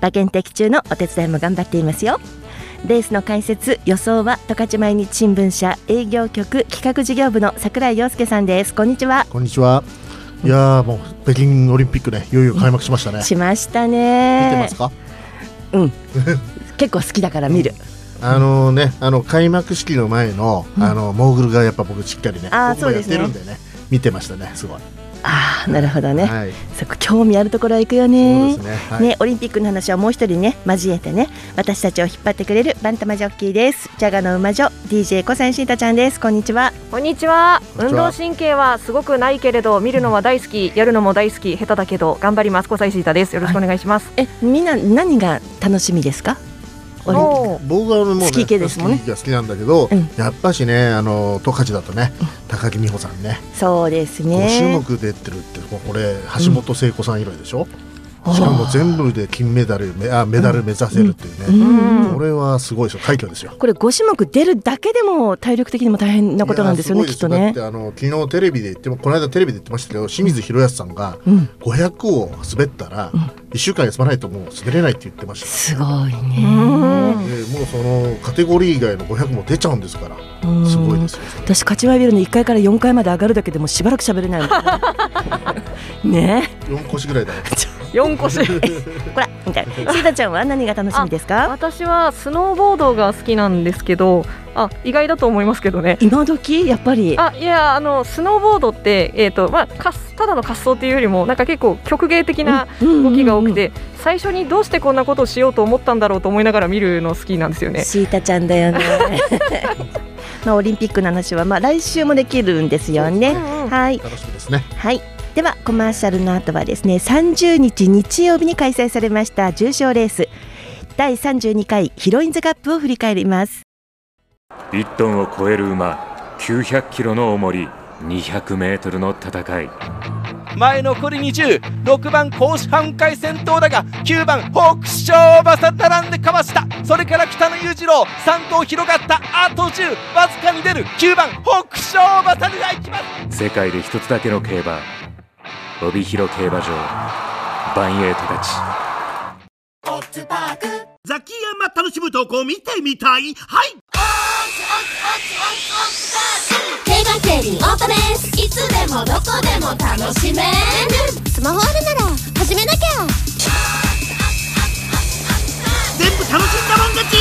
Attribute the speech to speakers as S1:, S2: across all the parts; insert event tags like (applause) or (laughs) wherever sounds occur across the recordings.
S1: 馬券的中のお手伝いも頑張っていますよ。レースの解説予想は十勝毎日新聞社営業局企画事業部の櫻井陽介さんです。こんにちは。
S2: こんにちは。いやーもう北京オリンピックね、いよいよ開幕しましたね。
S1: しました
S2: 見て
S1: ね
S2: ますか？
S1: うん。結構好きだから見る。
S2: あのね、あの開幕式の前の、
S1: うん。
S2: あのモーグルがやっぱ僕しっかりね、
S1: あそうです
S2: るんでね、見てましたね、すごい。
S1: ああなるほどね、
S2: はい。
S1: そこ興味あるところは行くよ
S2: そう
S1: ね
S2: ですね。はい。
S1: ね、オリンピックの話はもう一人ね交えてね。私たちを引っ張ってくれるバンタマジョッキーです。ジャガの馬女 DJ 小西シータちゃんです。こんにちは。
S3: こんにちは。運動神経はすごくないけれど見るのは大好きやるのも大好き下手だけど頑張ります。小西シータです。よろしくお願いします。
S1: えみんな何が楽しみですか？
S2: 僕はもうね、
S1: スキー系ですもんね。
S2: スキーが好きなんだけど、
S1: うん。
S2: やっぱしね、あの十勝だとね、高木美帆さんね、
S1: そうです
S2: 五種
S1: ね
S2: 目出てるって、これ橋本聖子さん以来でしょ？
S1: おー
S2: しかも全部で金メダルメあメダル目指せるっていうね、
S1: うん。
S2: うん、これはすごいですよ快挙ですよ。
S1: これ5種目出るだけでも体力的にも大変なことなんですよねきっとね。
S2: あの昨日テレビで言ってもこの間テレビで言ってましたけど清水宏保さんが500を滑ったら1週間休まないともう滑れないって言ってました、
S1: すごい
S2: ね、もうそのカテゴリー以外の500も出ちゃうんですからすごいですよ。
S1: 私勝ち間ビルの1階から4階まで上がるだけでもしばらく喋れない。(laughs) ね。
S2: 4腰ぐらいだ、ね。(laughs) (laughs)
S3: 四個種
S1: 類 (laughs) こらみたいな。シータちゃんは何が楽しみですか？
S3: 私はスノーボードが好きなんですけどあ意外だと思いますけどね。
S1: 今時？やっぱり？
S3: あいやあのスノーボードって、えーとまあ、かすただの滑走っていうよりもなんか結構曲芸的な動きが多くて、最初にどうしてこんなことをしようと思ったんだろうと思いながら見るの好きなんですよね。
S1: シータちゃんだよね。(laughs) まあ、オリンピックの話は、まあ、来週もできるんですよね。はい、
S2: 楽しみですね。
S1: はい、ではコマーシャルの後はですね30日日曜日に開催されました重賞レース。第32回ヒロインズカップを振り返ります。
S4: 1トンを超える馬900キロの重り200メートルの戦い。
S5: 前残り206番甲子半回先頭だが9番北勝馬さ並んでかわした。それから北野裕次郎3頭広がったあと10わずかに出る9番北勝馬さでいきます。
S4: 世界で一つだけの競馬帯広競馬場バンエイトたち。
S6: ザキヤマ楽しむ投稿見てみたい。はい。
S7: 定番競輪オートですいつでもどこでも楽しめるスマホあるなら始めなきゃ
S6: 全部楽しんだもん勝ち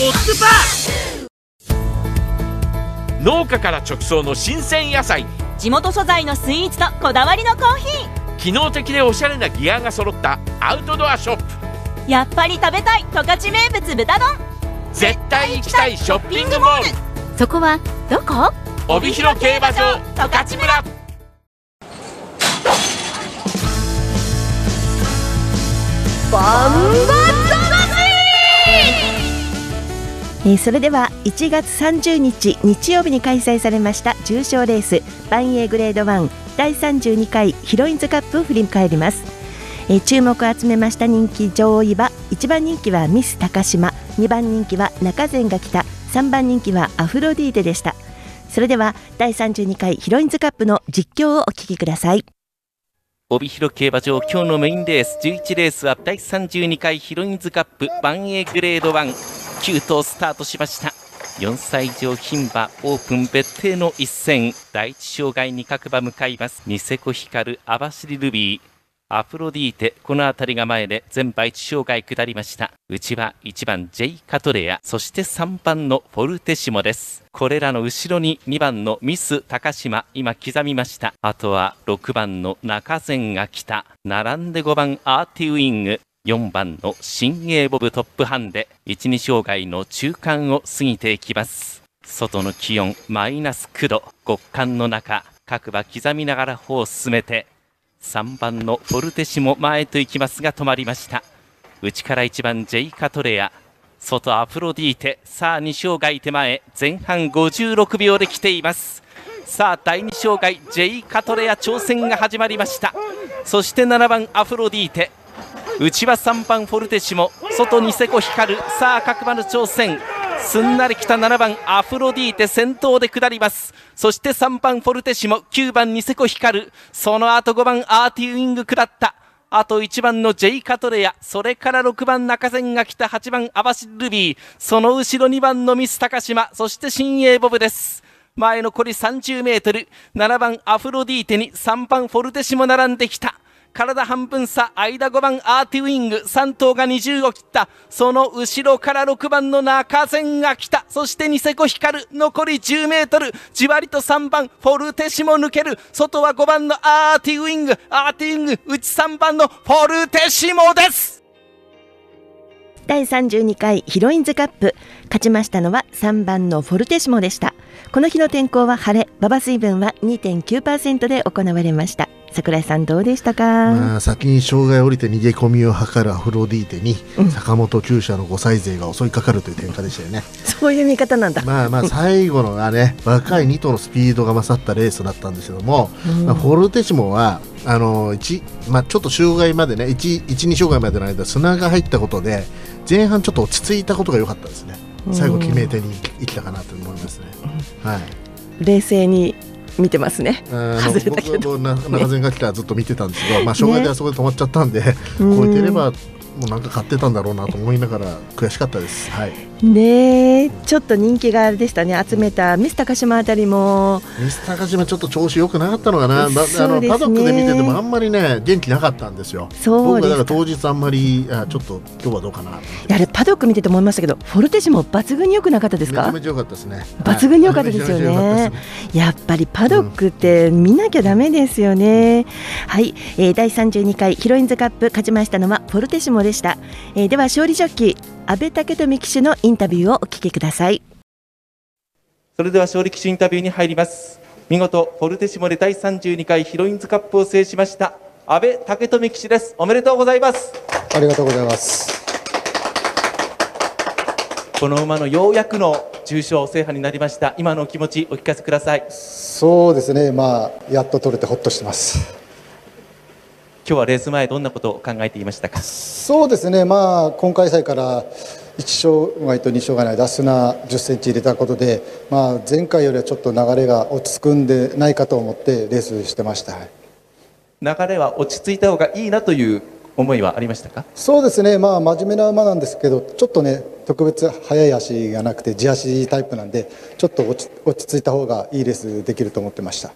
S6: オッズパー
S5: 農家から直送の新鮮野菜
S8: 地元素材のスイーツとこだわりのコーヒ
S5: 機能的でおしゃれなギアが揃ったアウトドアショップ。
S8: ーやっぱり食べたい十勝名物豚丼。
S5: 絶対行きたいショッピングモール。
S8: そこはどこ？
S5: 帯広競馬場十勝村。
S3: バン
S1: えーそれでは1月30日日曜日に開催されました重賞レースバンエーグレード1第32回ヒロインズカップを振り返ります、えー注目を集めました人気上位馬1番人気はミス高島2番人気は中前が来た3番人気はアフロディーテでした。それでは第32回ヒロインズカップの実況をお聞きください。
S5: 帯広競馬場今日のメインレース11レースは第32回ヒロインズカップバンエーグレード1 19頭スタートしました。4歳以上牝馬オープン別邸の一戦。第一障害に各馬向かいます。ニセコヒカル網走ルビー。アフロディーテこの辺りが前で全馬一障害下りました。内は1番ジェイ・カトレア。そして3番のフォルテシモです。これらの後ろに2番のミス高島。今刻みました。あとは6番の中前が来た。並んで5番アーティウィング。4番の新鋭ボブトップハンデ1、2障害の中間を過ぎていきます。外の気温マイナス9度。極寒の中各馬刻みながら歩を進めて3番のフォルテシも前と行きますが止まりました。内から1番ジェイカトレア。外アフロディーテさあ2生涯手前前半56秒で来ています。さあ第2生涯ジェイカトレア挑戦が始まりました。そして7番アフロディーテ。内は3番フォルテシモ外ニセコ光るさあ角丸挑戦。すんなり来た7番アフロディーテ先頭で下ります。そして3番フォルテシモ9番ニセコ光る。その後5番アーティウィング下った。あと1番のジェイ・カトレア、それから6番中線が来た。8番アバシルビー、その後ろ2番のミス高島、そして新鋭ボブです。前残り30メートル、7番アフロディーテに3番フォルテシも並んできた。体半分差、間5番アーティウィング、3頭が20を切った。その後ろから6番の中線が来た。そしてニセコ光る、残り10メートル。じわりと3番、フォルテシも抜ける。外は5番のアーティウィング、アーティウィング、内3番のフォルテシモです
S1: 第32回ヒロインズカップ勝ちましたのは3番のフォルテシモでしたこの日の天候は晴れ馬場水分は2.9%で行われました桜井さんどうでしたか、
S2: まあ、先に障害を降りて逃げ込みを図るアフロディーテに、うん、坂本厩舎の5歳勢が襲いかかるという展開でしたよね。
S1: そういう見方なんだ。
S2: まあまあ最後のがね若い2頭のスピードが勝ったレースだったんですけども、うん、まあ、フォルテシモはあの1、まあ、ちょっと障害までね1、1、2障害までの間砂が入ったことで前半ちょっと落ち着いたことが良かったですね。最後決め手にいったかなと思いますね、はい、
S1: 冷静に見てますね。
S2: 外れたけど。中前が来たらずっと見てたんですけど、まあ障害であそこで止まっちゃったんで、超えてればもうなんか買ってたんだろうなと思いながら悔しかったです。はい。
S1: ねちょっと人気があれでしたね。集めたミス高島あたりも。
S2: ミス高島ちょっと調子良くなかったのかな、ね、あのパドックで見ててもあんまりね元気なかったんですよ。そう僕だから当日あんまりあちょっと今日はどうかな
S1: あれパドック見てて思いましたけどフォルテシも抜群に良くなかったですか？
S2: めちゃめちゃ良かったですね。
S1: 抜群に良かったですよね。はい、やっぱりパドックって見なきゃだめですよね、うん、はい、えー、第32回ヒロインズカップ勝ちましたのはフォルテシモでした、えー、では勝利ジョッキー安倍武富騎手のインタビューをお聞きください。
S5: それでは勝利騎手インタビューに入ります。見事フォルテシモで第32回ヒロインズカップを制しました安倍武富騎手です。おめでとうございます。
S9: ありがとうございます。
S5: この馬のようやくの重賞制覇になりました。今のお気持ちお聞かせください。
S9: そうですね。まあやっと取れてほっとしてます
S5: 今日はレース前どんなことを考えていましたか？
S9: そうですね、まあ、今回祭から1障害と2障害の間砂10センチ入れたことで、まあ、前回よりはちょっと流れが落ち着くんでないかと思ってレースしてました。
S5: 流れは落ち着いた方がいいなという思いはありましたか？
S9: そうですね、まあ、真面目な馬なんですけどちょっとね特別速い足がなくて地足タイプなんでちょっと落ち落ち着いた方がいいレースできると思ってました。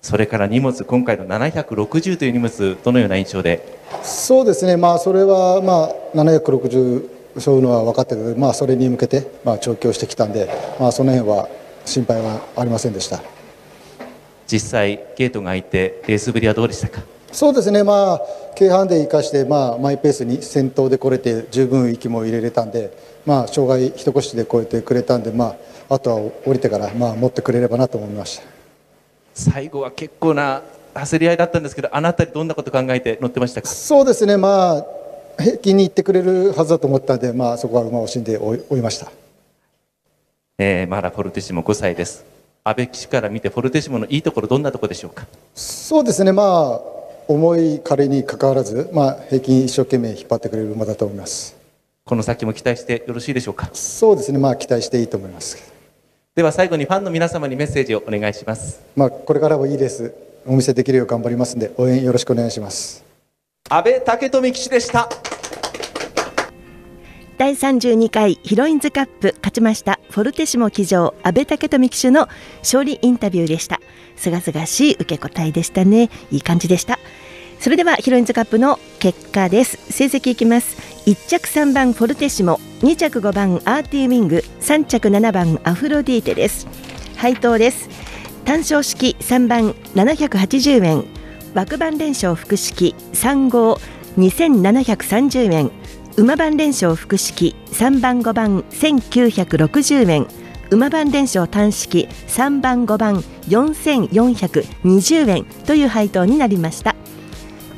S5: それから荷物、今回の760という荷物、どのような印象で？
S9: そうですね、まあ、それは、まあ、760そういうのは分かってる。ので、まあ、それに向けて、まあ、調教してきたんで、まあ、その辺は心配はありませんでした。
S5: 実際、ゲートが開いて、レースぶりはどうでしたか？
S9: そうですね、まあ、軽ハンで生かして、まあ、マイペースに先頭で来れて、十分息も入れれたんで、まあ、障害一腰で越えてくれたんで、まあ、あとは降りてから、まあ、持ってくれればなと思いました。
S5: 最後は結構な焦り合いだったんですけどあなたどんなこと考えて乗ってましたか？
S9: そうですね。まあ平均に行ってくれるはずだと思ったんで、まあ、そこは馬を死んで追いました、
S5: えー、まだフォルテシモ5歳です。安倍騎手から見てフォルテシモのいいところどんなところでしょうか？
S9: そうですね。まあ重い彼にかかわらず、まあ、平均一生懸命引っ張ってくれる馬だと思います。
S5: この先も期待してよろしいでしょうか？
S9: そうですね。まあ期待していいと思います
S5: では最後にファンの皆様にメッセージをお願いします。
S9: まあ、これからもいいレースお見せできるよう頑張りますので応援よろしくお願いします。
S5: 安倍武富騎手でした。
S1: 第32回ヒロインズカップ勝ちましたフォルテシモ騎乗安倍武富騎手の勝利インタビューでしたすがすがしい受け答えでしたねいい感じでしたそれではヒロインズカップの結果です成績いきます1着3番フォルテシモ2着5番アーティーウィング3着7番アフロディーテです。配当です。単勝式3番780円。枠番連勝複式3号2730円。馬番連勝複式3番5番1960円。馬番連勝単式3番5番4420円という配当になりました。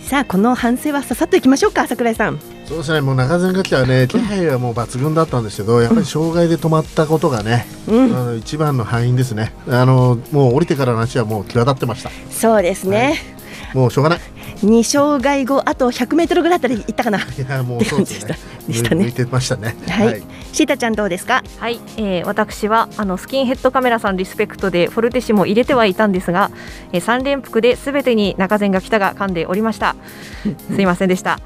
S1: さあこの反省はささっといきましょうか櫻井さん。
S2: そうですね。もう中前楽器はね気配はもう抜群だったんですけどやっぱり障害で止まったことがね、
S1: うん。
S2: あの一番の敗因ですね。あのもう降りてからの話はもう際立ってました。
S1: そうですね、
S2: もうしょうがない
S1: 二障害後あと100メートルぐらいあたり行ったかな。
S2: いやもうそうですね
S1: でしたね
S2: 向いてましたね
S1: はい、シータちゃんどうですか？
S3: はい、えー、私はあのスキンヘッドカメラさんリスペクトでフォルテシモ入れてはいたんですが、えー、3連複ですべてに中前が来たが噛んでおりました。(laughs) すいませんでした。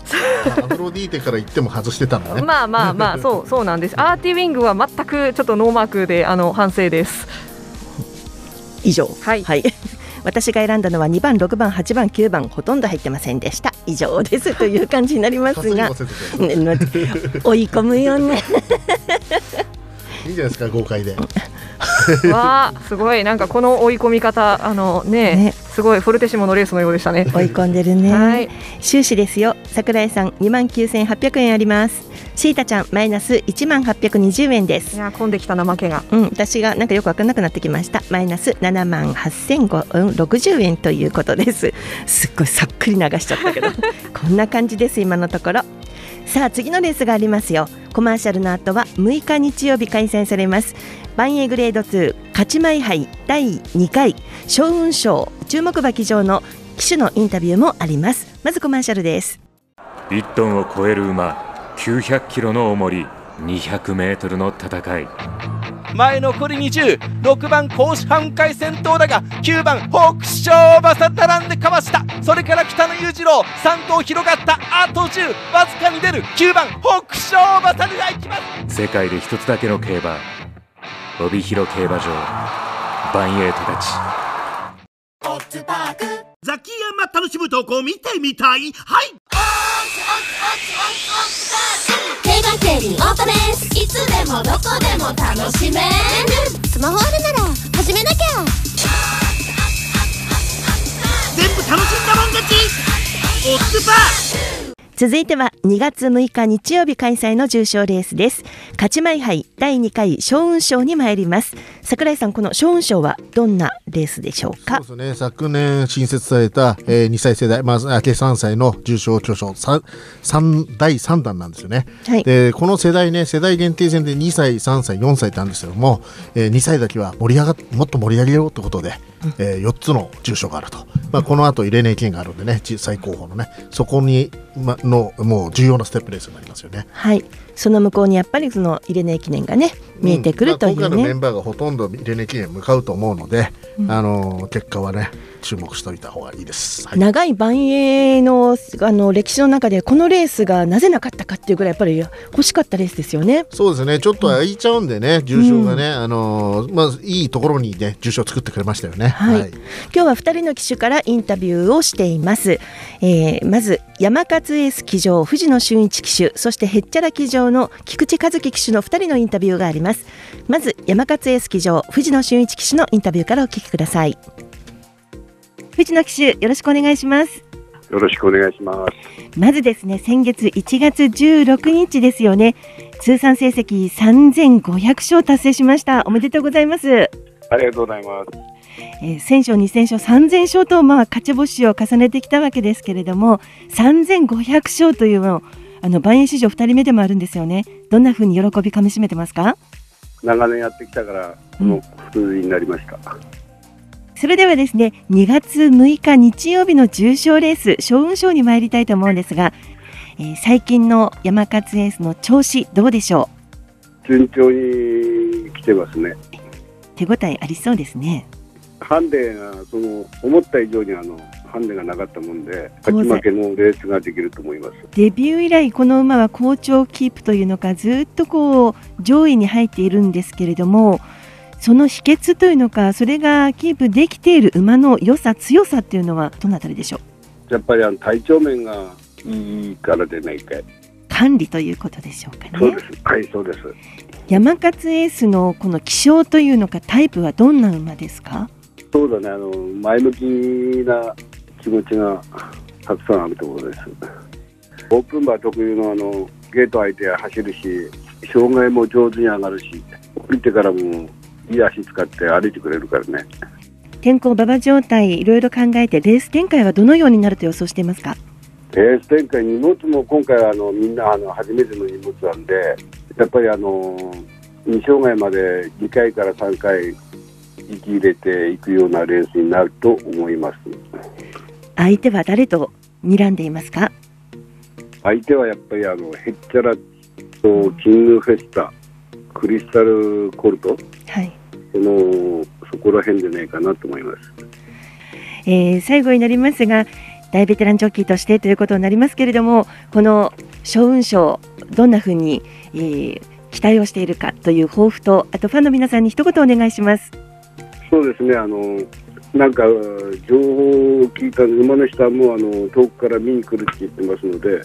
S2: アフロディーテから言っても外してたのね
S3: まあまあまあそう (laughs) そうなんです。アーティウィングは全くちょっとノーマークであの反省です。
S1: 以上。
S3: はい。
S1: 私が選んだのは2番、6番、8番、9番ほとんど入ってませんでした。以上です (laughs) という感じになりますが、(laughs) 追い込むよね。
S2: いいんじゃないですか豪快で (laughs)
S3: わあすごいなんかこの追い込み方あのねすごいフォルテシモのレースのようでしたね。
S1: 追い込んでるね。
S3: はい
S1: 収支ですよ。桜井さん2万9800円あります。シータちゃんマイナス1万820円です。
S3: いや混んできた怠けが。
S1: うん、私がなんかよくわかんなくなってきました。マイナス7万8060円ということです。すっごいさっくり流しちゃったけど、(laughs) こんな感じです今のところ。さあ次のレースがありますよ。コマーシャルの後は6日日曜日開催されます。バンエグレード2勝ち前杯第2回勝運賞注目馬騎乗の騎手のインタビューもあります。まずコマーシャルです。
S4: 1トンを超える馬900キロの重り200メートルの戦い
S5: 前残り206番甲子半回先頭だが9番北勝馬さ並んでかわした。それから北野裕次郎3頭広がったあと10わずかに出る。9番北勝馬さでいきます。
S4: 世界で一つだけの競馬帯広競馬場バンエイトたち
S6: ザキヤマ楽しむ投稿見てみたい。はい。
S7: オートですいつでもどこでも楽しめる。スマホあるなら始めなきゃ。
S6: 全部楽しんだもん勝ち。オッズパー
S1: 続いては2月6日日曜日開催の重賞レースです。勝ち前杯第2回将軍賞に参ります。桜井さんこの将軍賞はどんなレースでしょうか？
S2: そうですね。昨年新設された、えー、2歳世代まあ計3歳の重賞巨匠 3, 3第3弾なんですよね、
S1: はい。
S2: でこの世代ね世代限定戦で2歳3歳4歳ってあるんですけども、えー、2歳だけは盛り上がっもっと盛り上げようってことで、えー、4つの住所があると、まあ、この後入れねえ県があるんでね最高峰のねそこに、ま、のもう重要なステップレースになりますよね。
S1: はい。その向こうにやっぱりその入れ値記念がね見えてくるという
S2: まあ、今回のメ
S1: ね、
S2: ンバーがほとんど入れ値記念向かうと思うので、あの結果はね注目しておいた方がいいです、はい。
S1: 長い万栄のあの歴史の中でこのレースがなぜなかったかっていうぐらいやっぱり欲しかったレースですよね。
S2: そうですね。ちょっと空いちゃうんでね、重賞がね、あのまあいいところにね重賞作ってくれましたよね。
S1: はい、今日は2人の騎手からインタビューをしています、えーまず山勝エース騎乗藤野俊一騎手そしてへっちゃら騎乗の菊池和樹騎手の2人のインタビューがあります。まず山勝エース騎乗藤野俊一騎手のインタビューからお聞きください。藤野騎手よろしくお願いします。
S10: よろしくお願いします。
S1: まずですね先月1月16日ですよね。通算成績3500勝達成しました。おめでとうございます。
S10: ありがとうございます。
S1: えー1000勝、2000勝、3000勝と、まあ、勝ち星を重ねてきたわけですけれども、3500勝というのを、あの、万円史上2人目でもあるんですよね。どんなふうに喜びかみしめてますか？
S10: 長年やってきたから、もう普通になりました。
S1: それではですね、2月6日日曜日の重賞レース、将軍賞に参りたいと思うんですが、えー最近の山勝エースの調子、どうでしょ
S10: 順調に来てますね。
S1: う手応えありそうですね。
S10: ハンデが、その、思った以上にあの、ハンデがなかったもんで、勝ち負けのレースができると思います。
S1: デビュー以来この馬は好調キープというのかずっとこう上位に入っているんですけれどもその秘訣というのかそれがキープできている馬の良さ強さっていうのはどのあたりでしょう？
S10: やっぱりあの体調面がいいからでないかい。
S1: 管理ということでしょうかね
S10: そうです。はい、そうです。
S1: 山勝エースのこの気性というのかタイプはどんな馬ですか？
S10: そうだね、あの、前向きな気持ちがたくさんあるところです。オープン馬特有のあの、ゲート相手は走るし、障害も上手に上がるし、降りてからもいい足使って歩いてくれるからね。
S1: 天候馬場状態いろいろ考えてレース展開はどのようになると予想していますか？
S10: レース展開、荷物も今回はあのみんなあの初めての荷物なんで、やっぱりあの2障害まで2回から3回、息入れていくようなレースになると思います。
S1: 相手は誰と睨んでいますか
S10: 相手はやっぱりあのヘッチャラとキングフェスタ、クリスタルコルト、
S1: はい
S10: そのそこら辺でないかなと思います。
S1: えー最後になりますが大ベテランジョッキーとしてということになりますけれどもこの賞運賞どんなふうに、えー期待をしているかという抱負とあとファンの皆さんに一言お願いします。
S10: そうですね、あのなんか情報を聞いた馬の人はもうあの遠くから見に来るって言ってますので、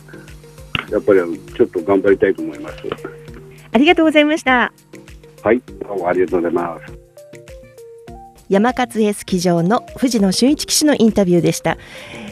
S10: やっぱりあのちょっと頑張りたいと思います。
S1: ありがとうございました。
S10: はい、どうもありがとうございます。
S1: 山勝へスキー場の藤野俊一騎手のインタビューでした、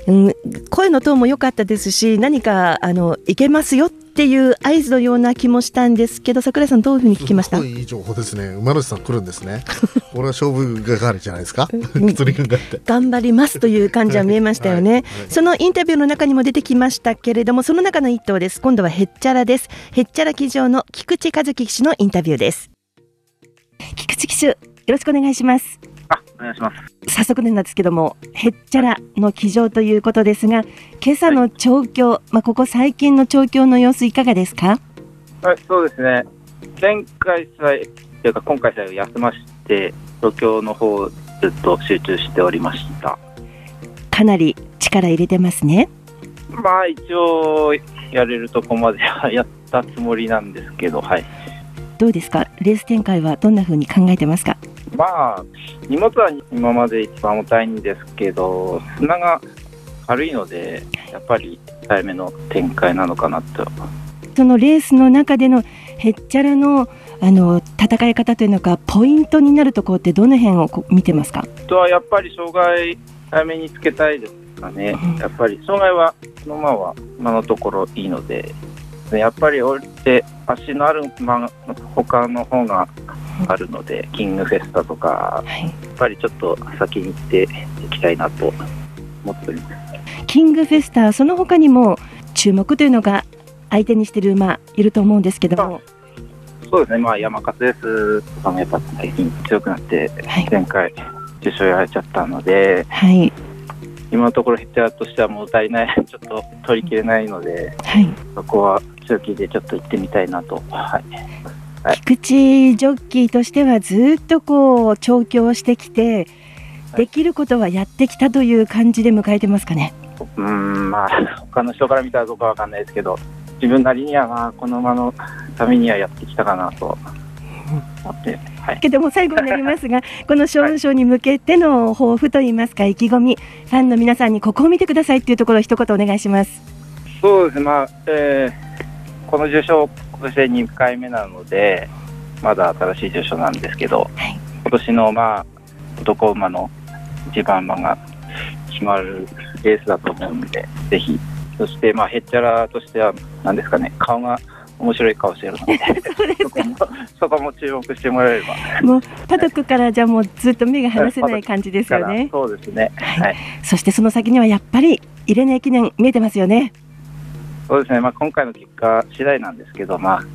S1: うん、声のトーンも良かったですし何かあのいけますよっていう合図のような気もしたんですけど桜井さんどういうふうに聞きました？
S2: すごいいい情報ですね。馬主さん来るんですね。(laughs) これは勝負係じゃないですか。取り組ん。がって
S1: 頑張りますという感じは見えましたよね、そのインタビューの中にも出てきましたけれどもその中の一頭です。今度はヘッチャラです。ヘッチャラ騎乗の菊池和樹騎手のインタビューです。菊池騎手よろしくお願いします
S11: お願いします。
S1: 早速なんですけどもへっちゃらの騎乗ということですが今朝の調教、まあ、ここ最近の調教の様子いかがですか？
S11: はい、そうですね。前回さえ、というか今回さえ休まして、東京の方ずっと集中しておりました。
S1: かなり力入れてますね
S11: まあ一応、やれるとこまではやったつもりなんですけど、はい。
S1: どうですか？レース展開はどんな風に考えてますか？
S11: まあ、荷物は今まで一番重たいんですけど、砂が軽いので、やっぱり早めの展開なのかなと。
S1: そのレースの中でのへっちゃらのあの戦い方というのかポイントになるところってどの辺を見てますか？
S11: あとはやっぱり障害早めにつけたいですかね、やっぱり障害は、この馬は今のところいいので、でやっぱり降りて足のある馬の他の方があるので、キングフェスタとか、やっぱりちょっと先に行っていきたいなと思っております。
S1: キングフェスタその他にも注目というのが相手にしている馬いると思うんですけども
S11: そうですね、まあ、山勝ですとかもやっぱ最近強くなって、前回受賞やられちゃったので、
S1: はい
S11: 今のところヒッターとしてはもう足りない、(laughs) ちょっと取りきれないので、
S1: はい
S11: そこは強気でちょっと行ってみたいなと。はい。はい、
S1: 菊池ジョッキーとしてはずっとこう調教してきてできることはやってきたという感じで迎えてますかね？
S11: うーん、まあ、他の人から見たらどうかわかんないですけど、自分なりには、まあ、この馬のためにはやってきたかなと。思って、はい。
S1: けども最後になりますがこの賞運賞に向けての抱負といいますか意気込みファンの皆さんにここを見てくださいっていうところを一言お願いします。
S11: そうですね、まあ、えーこの受賞、今年で2回目なので、まだ新しい受賞なんですけど、今年の、まあ、男馬の一番馬が決まるレースだと思うので、ぜひ、そして、まあ、ヘッチャラとしては、なんですかね、顔が面白い顔してるので、(laughs) そこも、そこも注目してもらえれば。
S1: もうパドックからじゃあもうずっと目が離せない感じですよね。
S11: そうですね。はい。
S1: そしてその先にはやっぱりイレネ駅伝見えてますよね
S11: そうですね、まあ、今回の結果次第なんですけど、まあ、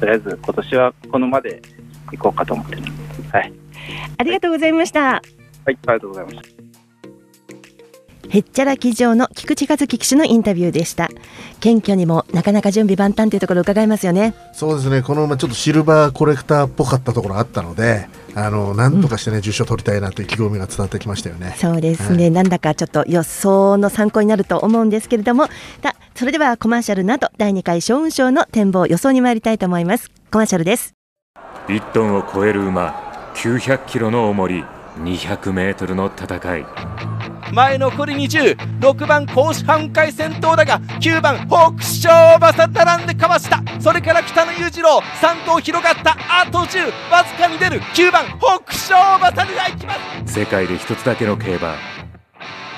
S11: とりあえず今年はこのまで行こうかと思ってる。はい。
S1: ありがとうございました。
S11: はい、ありがとうございました。
S1: へっちゃら騎乗の菊池和樹騎手のインタビューでした。謙虚にもなかなか準備万端というところを伺いますよね。
S2: そうですね。この馬ちょっとシルバーコレクターっぽかったところあったのであのなんとかしてね、受賞取りたいなという意気込みが伝わってきましたよね。
S1: そうですね、なんだかちょっと予想の参考になると思うんですけれども。さあそれではコマーシャルなど第2回賞運賞の展望予想に参りたいと思います。コマーシャルです。
S4: 1トンを超える馬900キロの重り200メートルの戦い。
S5: 前残り206番甲子半回先頭だが9番北勝馬さ並んでかわした。それから北野裕次郎3頭広がった。あと10わずかに出る。9番北勝馬にが行きます。
S4: 世界で一つだけの競馬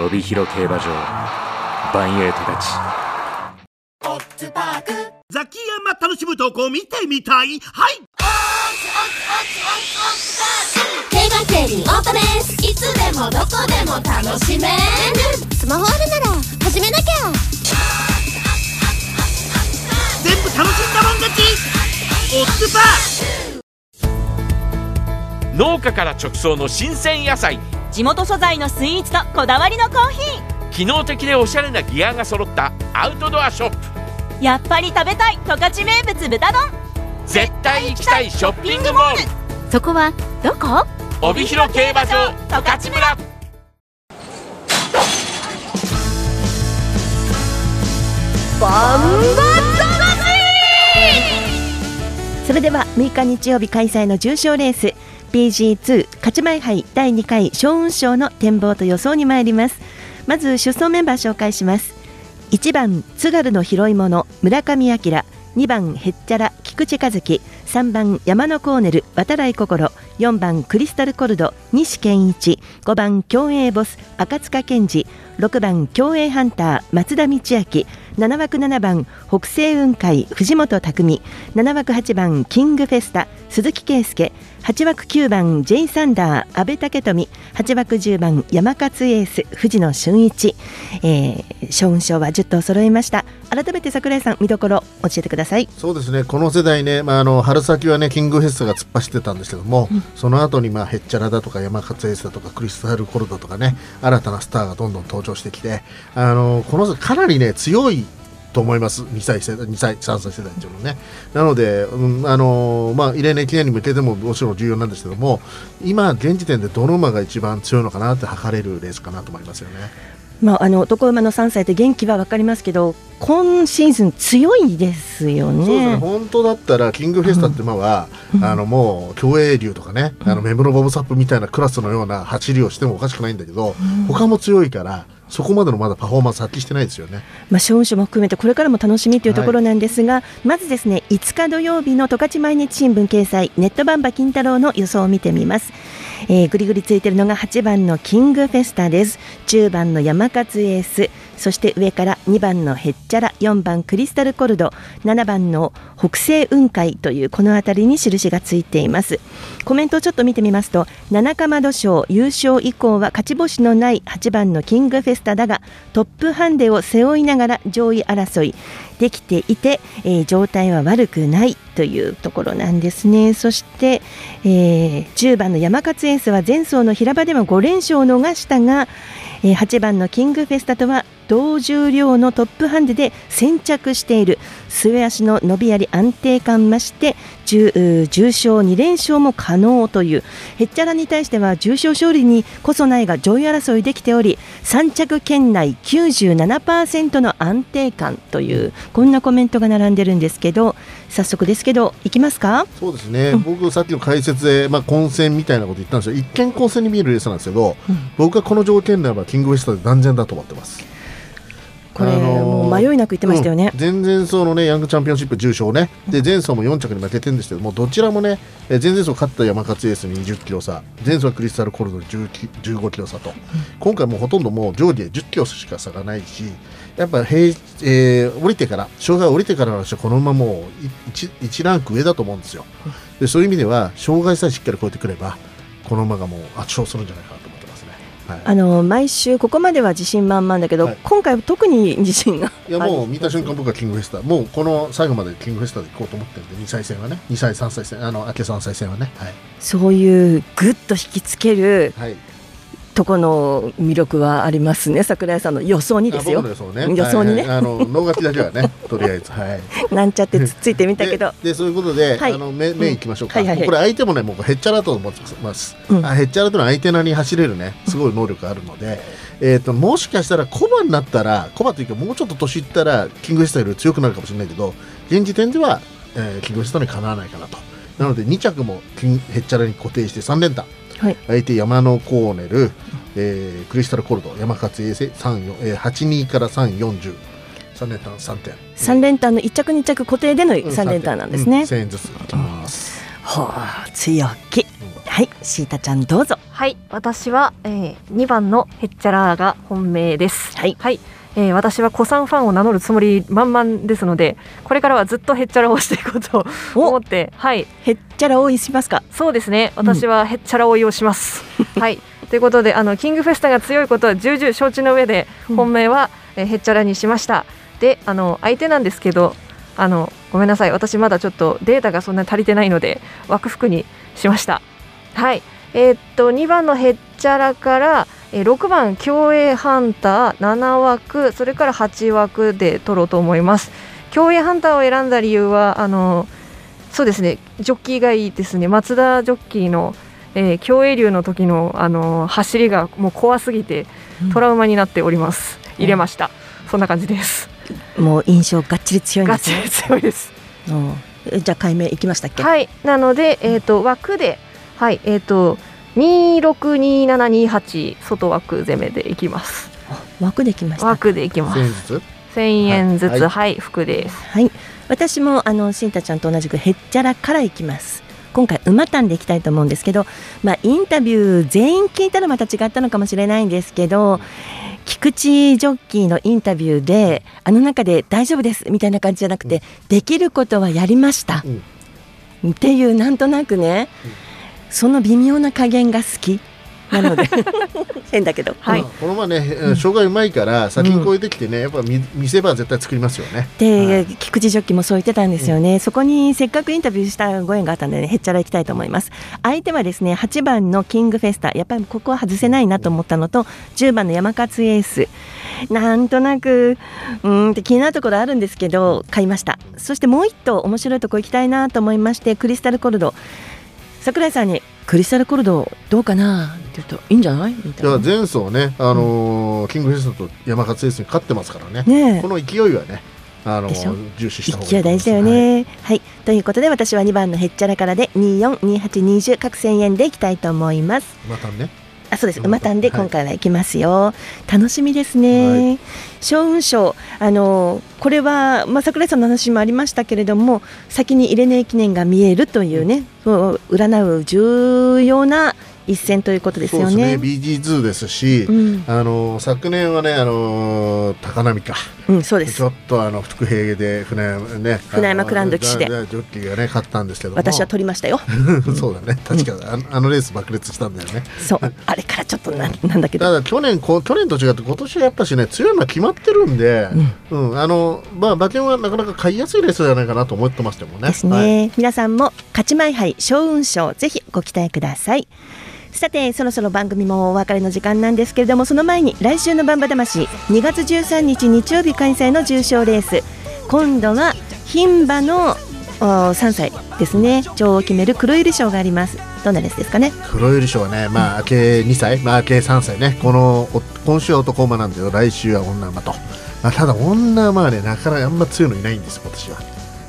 S4: 帯広競馬場バンエイトたち
S6: ザキヤマ楽しむ投稿見てみたい。はい。
S7: 競馬競輪オートレースいつでもどこでも楽しめるスマホあるなら始めなきゃ
S6: 全部楽しんだもん勝ちオッズパ
S12: 農家から直送の新鮮野菜
S8: 地元素材のスイーツとこだわりのコーヒー
S12: 機能的でおしゃれなギアが揃ったアウトドアショップ。
S8: やっぱり食べたい十勝名物豚丼。
S12: 絶対行きたいショッピングモール。
S8: そこはどこ？
S12: 帯広競馬場十勝村。
S1: バンバそれでは6日日曜日開催の重賞レース PG2 勝ち前杯第2回小雲賞の展望と予想に参りますまず出走メンバー紹介します。1番津軽の拾い物村上明2番へっちゃら菊池和樹3番山のコーネル渡来心4番クリスタルコルド西健一5番競泳ボス赤塚健二6番競泳ハンター松田道明7枠7番北西雲海藤本匠7枠8番キングフェスタ鈴木圭介8枠9番 J サンダー阿部武富。8枠10番山勝エース藤野俊一、えー、賞は10頭揃いました。改めて櫻井さん見どころ教えてください。
S2: そうですね。この世代ね、まあ、あの春先はねキングフェスタが突っ走ってたんですけども、うん、その後にまあへっちゃらだとか山勝エースだとかクリスタルコルドとかね新たなスターがどんどん登場してきてあのこのかなりね強いと思います。2歳世代2歳3歳世代っていうのね。なので、うん、あのまあ異例の記念に向けてももちろん重要なんですけども今現時点でどの馬が一番強いのかなって測れるレースかなと思いますよね。
S1: まあ、あの男馬の3歳って元気は分かりますけど今シーズン強いですよね。
S2: ね。本当だったらキングフェスタって馬は、うん、あのもう競泳竜とかね、うん、あのメムロボブサップみたいなクラスのような走りをしてもおかしくないんだけど、うん、他も強いからそこまでのまだパフォーマンス発揮してないですよね。
S1: まあ、賞種も含めてこれからも楽しみというところなんですが、はい、まずですね5日土曜日の十勝毎日新聞掲載ネットバンバ金太郎の予想を見てみます。えー、ぐりぐりついてるのが8番のキングフェスタです10番の山勝エースそして上から2番のへっちゃら4番クリスタルコルド7番の北西雲海というこの辺りに印がついています。コメントをちょっと見てみますと七かまど賞優勝以降は勝ち星のない8番のキングフェスタだがトップハンデを背負いながら上位争いできていて、えー、状態は悪くないというところなんですね。そして、えー、10番の山勝エースは前走の平場でも5連勝を逃したが、えー、8番のキングフェスタとは同重量のトップハンデで先着している末足の伸びやり安定感増して重重賞2連勝も可能という。へっちゃらに対しては重賞勝利にこそないが上位争いできており3着圏内97%の安定感というこんなコメントが並んでるんですけど早速ですけどいきますか？
S2: そうですね、うん、僕さっきの解説で、まあ、混戦みたいなこと言ったんですよ。一見混戦に見えるレースなんですけど、うん、僕はこの条件ではキングウエストで断然だと思ってます。
S1: これ、もう迷いなく言ってましたよね、
S2: うん、前々走のねヤングチャンピオンシップ重賞ね。で前走も4着に負けてるんですけどもどちらもね前々走勝った山勝エースに20キロ差。前走はクリスタルコルド15キロ差と、うん、今回もほとんどもう上下10キロしか差がないしやっぱ平、えー、降りてから障害降りてからの話はこのままもう 1, 1ランク上だと思うんですよ。でそういう意味では障害さえしっかり超えてくればこの馬がもう圧勝するんじゃないか
S1: あの毎週ここまでは自信満々だけど、はい、今回は特に自信が
S2: いやもう見た瞬間僕はキングフェスタもうこの最後までキングフェスタで行こうと思ってるんで2歳戦はね。2歳3歳戦あの明け3歳戦はね、はい、
S1: そういうぐっと引きつける、はいとこの魅力はありますね。桜井さんの予想にですよ。
S2: 予想ね。
S1: 予想にね、
S2: はいはい、あの脳書きだけはね (laughs) とりあえずはい。
S1: なんちゃってつっついてみたけど。
S2: でそういうことで、はい、あの目目いきましょうか、うんはいはいはい、これ相手もねもうへっちゃらと思ってます、うん、あへっちゃらというのは相手なりに走れるね。すごい能力あるので、(laughs) えーと、もしかしたらコバになったらコバというかもうちょっと年いったらキングスタより強くなるかもしれないけど現時点では、えー、キングスタにかなわないかなと。なので2着もへっちゃらに固定して3連単はい、相手山のコーネル、えー、クリスタルコルド山勝衛星3、えー、82から340 3連単3点。
S1: 3連単の1着2着固定での3連単なんですね、うん、
S2: 1000円ずつ。いきます、
S1: はあ強気、はいシータちゃんどうぞ。
S3: はい私は、えー、2番のヘッチャラーが本命です。はい、はいえー、私は古参ファンを名乗るつもり満々ですのでこれからはずっとへっちゃらをしていこうと思ってはい。
S1: へっちゃら追いしますか？
S3: そうですね。私はへっちゃら追いをします、うん、はい。ということであのキングフェスタが強いことは重々承知の上で本命は、えー、へっちゃらにしました。であの相手なんですけどあのごめんなさい。私まだちょっとデータがそんなに足りてないので枠服にしました。はい。えー、っと2番のヘッチャラからえー、6番競泳ハンター7枠それから8枠で取ろうと思います。競泳ハンターを選んだ理由はあのそうですねジョッキーがいいですね。松田ジョッキーの、えー、競泳流の時のあの走りがもう怖すぎてトラウマになっております、うん、入れました、そんな感じです。
S1: もう印象がっちり強いです、
S3: ね、強いです。
S1: じゃあ解明いきましたっけ？
S3: はい。なので、えーと、枠ではい。えっ、ー、と262728外枠攻めでいきます。
S1: 枠できました。
S3: 枠でいきます。1000円ずつ、はい、はい、服です。
S1: はい。私もあのしんたちゃんと同じくへっちゃらからいきます。今回馬単でいきたいと思うんですけど、まあ、インタビュー全員聞いたらまた違ったのかもしれないんですけど菊池ジョッキーのインタビューであの中で大丈夫ですみたいな感じじゃなくて、うん、できることはやりました、うん、っていうなんとなくね、うんその微妙な加減が好き。なので。(laughs) 変だけど、
S2: はい、このままね、障害うまいから先に超えてきてね、やっぱ見せ場絶対作りますよね。
S1: で、はい、菊池ジョッキもそう言ってたんですよね、うん、そこにせっかくインタビューしたご縁があったんで、ね、へっちゃらいきたいと思います。相手はですね8番のキングフェスタ。やっぱりここは外せないなと思ったのと10番の山勝エース。なんとなくうんって気になるところあるんですけど買いました。そしてもう一頭面白いとこ行きたいなと思いましてクリスタルコルド桜井さんにクリスタルコルドどうかなって言うといいんじゃないみたいな。
S2: 前走ね、あのーうん、キングフェストと山勝エースに勝ってますからね。ねこの勢いはねあの重視した方が
S1: いい大事だよね、はい、はい、ということで私は2番のへっちゃらからで242820各1000円でいきたいと思います。
S2: またね
S1: あそうです。馬単で今回は行きますよ、はい、楽しみですね、はい、勝運賞あのこれは、まあ、桜井さんの話もありましたけれども先に入れ値記念が見えるというね、うん、占う重要な一戦ということですよね。
S2: ね。BG2 ですし、うん、あの昨年はねあの高波か、
S1: うん、そうです。
S2: ちょっとあの副兵で船山ね
S1: 船山クランド騎士で。ジ
S2: ョッキーがね勝ったんですけど
S1: 私は取りましたよ。(laughs)
S2: そうだね。確かに、うん、あのレース爆裂したんだよね。
S1: そう。あれからちょっとななんだけど。
S2: ただ去年こ去年と違って今年はやっぱしね強いのは決まってるんで、うん、うん、あのまあ馬券はなかなか買いやすいレースじゃないかなと思ってましたもんね。
S1: ですね、はい、皆さんも勝ち前杯勝運賞ぜひご期待ください。さてそろそろ番組もお別れの時間なんですけれどもその前に来週のバンバ魂2月13日日曜日開催の重賞レース。今度は牝馬の3歳ですね。女王を決める黒百合賞があります。どんなレースですかね？
S2: 黒百合賞はねまあ計2歳まあ計3歳ね。この今週は男馬なんだけど来週は女馬と、まあ、ただ女馬はねなかなかあんま強いのいないんです今年は。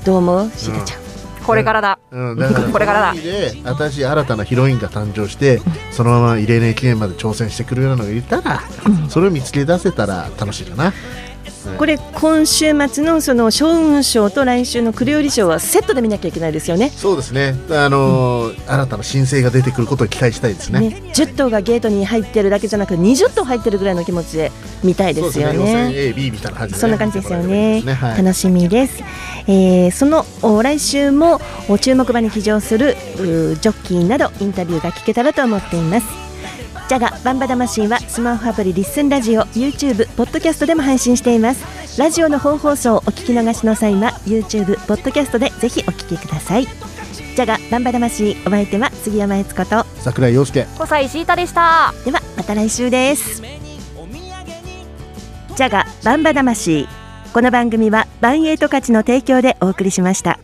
S1: どう思う？しげちゃん、
S3: うんこれからだ、
S2: うん、だから (laughs) これからだで私新たなヒロインが誕生してそのまま異例年記念まで挑戦してくるようなのがいたら、それを見つけ出せたら楽しいかな。
S1: これ今週末のその将軍賞と来週の栗織賞はセットで見なきゃいけないですよね。
S2: そうですね。あのーうん、新たな申請が出てくることを期待したいですね。ね
S1: 10頭がゲートに入ってるだけじゃなく20頭入ってるぐらいの気持ちで見たいですよね。
S2: ね A、B みたいな感じ、ね、
S1: そんな感じですよね。ねはい、楽しみです。えー、その来週も注目馬に騎乗するジョッキーなどインタビューが聞けたらと思っています。ジャガバンバ魂はスマホアプリリッスンラジオ YouTube ポッドキャストでも配信しています。ラジオの本放送をお聞き逃しの際は YouTube ポッドキャストでぜひお聞きください。ジャガバンバ魂お相手は杉山悦子と
S2: 桜井陽介。
S3: 小西シータでした。
S1: ではまた来週です。ジャガバンバ魂この番組はバンエイト価値の提供でお送りしました。